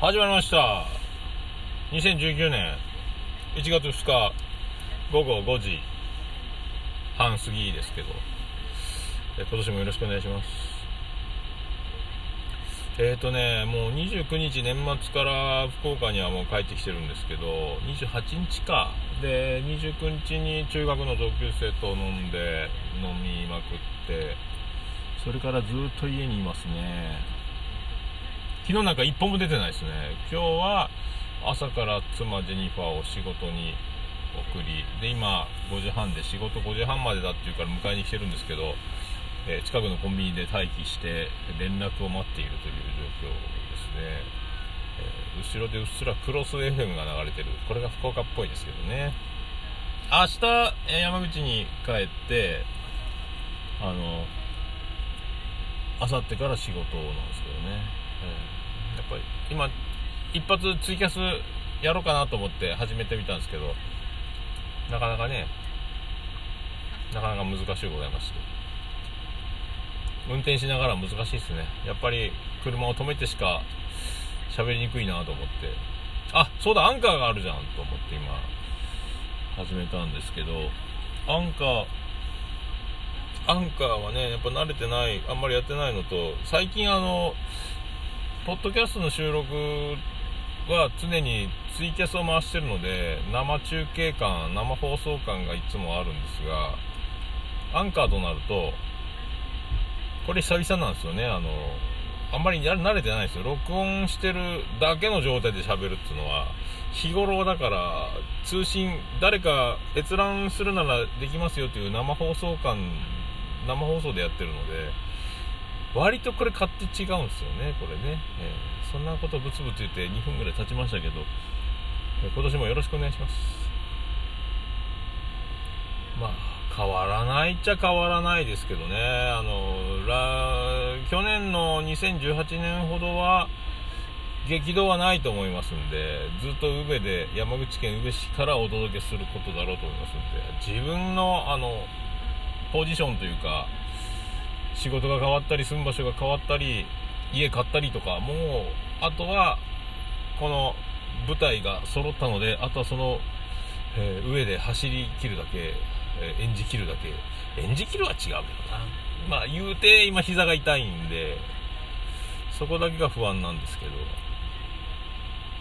始まりました。2019年1月2日午後5時半過ぎですけど。今年もよろしくお願いします。えっ、ー、とねもう29日年末から福岡にはもう帰ってきてるんですけど28日か。で29日に中学の同級生と飲んで飲みまくってそれからずっと家にいますね。昨日なんか一本も出てないですね。今日は朝から妻ジェニファーを仕事に送りで今5時半で仕事5時半までだっていうから迎えに来てるんですけど、えー、近くのコンビニで待機して連絡を待っているという状況ですね、えー、後ろでうっすらクロス FM が流れてる。これが福岡っぽいですけどね。明日、山口に帰ってあの明後日から仕事なんですけどね、やっぱり今一発ツイキャスやろうかなと思って始めてみたんですけどなかなかねなかなか難しいございまして。運転しながら難しいですね。やっぱり車を止めてしか喋りにくいなと思って。あそうだアンカーがあるじゃんと思って今始めたんですけどアンカーアンカーはねやっぱ慣れてないあんまりやってないのと最近あのポッドキャストの収録は常にツイキャスを回してるので生中継感生放送感がいつもあるんですがアンカーとなるとこれ久々なんですよね。あのあんまり慣れてないですよ。録音してるだけの状態で喋るっていうのは日頃だから通信誰か閲覧するならできますよっていう生放送感生放送でやってるので割とこれ勝手違うんですよね、これね。えー、そんなことブツブツ言って2分ぐらい経ちましたけど、えー、今年もよろしくお願いします。まあ、変わらないっちゃ変わらないですけどね、あの、去年の2018年ほどは、激動はないと思いますんで、ずっと宇部で、山口県宇部市からお届けすることだろうと思いますんで、自分の、あの、ポジションというか、仕事が変わったり住む場所が変わったり家買ったりとかもうあとはこの舞台が揃ったのであとはその、えー、上で走り切るだけ、えー、演じ切るだけ。演じ切るは違うけどな。まあ言うて今膝が痛いんでそこだけが不安なんですけど。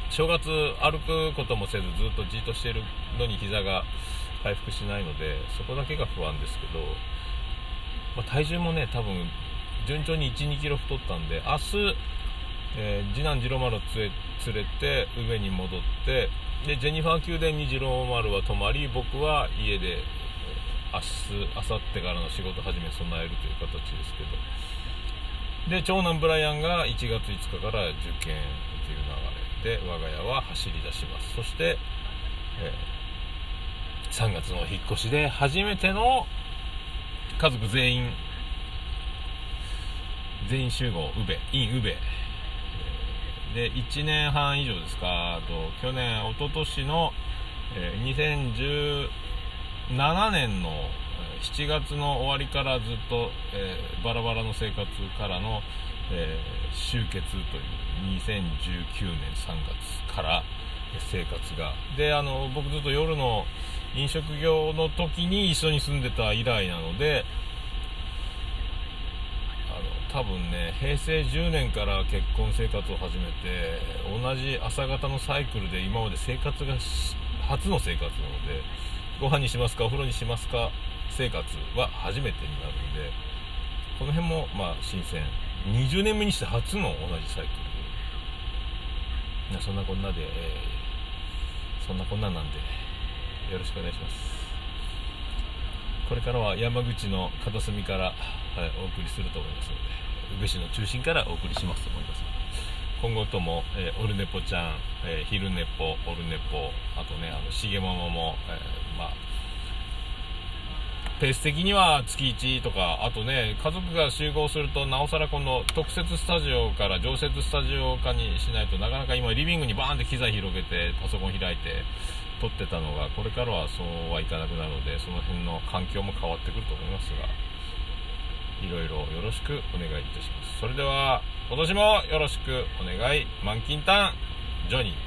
正月歩くこともせずずっとじっとしてるのに膝が回復しないのでそこだけが不安ですけど。まあ、体重もね多分順調に1 2キロ太ったんで明日、えー、次男次郎丸を連れて上に戻ってでジェニファー宮殿に次郎丸は泊まり僕は家で、え明日明後日からの仕事始め備えるという形ですけど。で長男ブライアンが1月5日から受験という流れで我が家は走り出します。そして、えー、3月の引っ越しで初めての家族全員全員集合宇部 in 宇部。で1年半以上ですか。あと去年一昨年の、えー、2017年の7月の終わりからずっと、えー、バラバラの生活からの、えー、集結という2019年3月から生活が。であの僕ずっと夜の飲食業の時に一緒に住んでた以来なのであの多分ね平成10年から結婚生活を始めて同じ朝方のサイクルで今まで生活が初の生活なのでご飯にしますかお風呂にしますか生活は初めてになるんでこの辺もまあ新鮮。20年目にして初の同じサイクル。でそんなこんなで、えー、そんなこんななんで。よろしくお願いします。これからは山口の片隅から、はい、お送りすると思いますので宇部市の中心からお送りしますと思います。今後とも、えー、オルネポちゃん、えー、昼ネポオルネポあとねあのしげももも、えー、まあペース的には月1とか、あとね、家族が集合すると、なおさらこの特設スタジオから常設スタジオ化にしないとなかなか今リビングにバーンって機材広げて、パソコン開いて、撮ってたのがこれからはそうはいかなくなるのでその辺の環境も変わってくると思いますがいろいろよろしくお願いいたします。それでは今年もよろしくお願い。満金タンジョニー。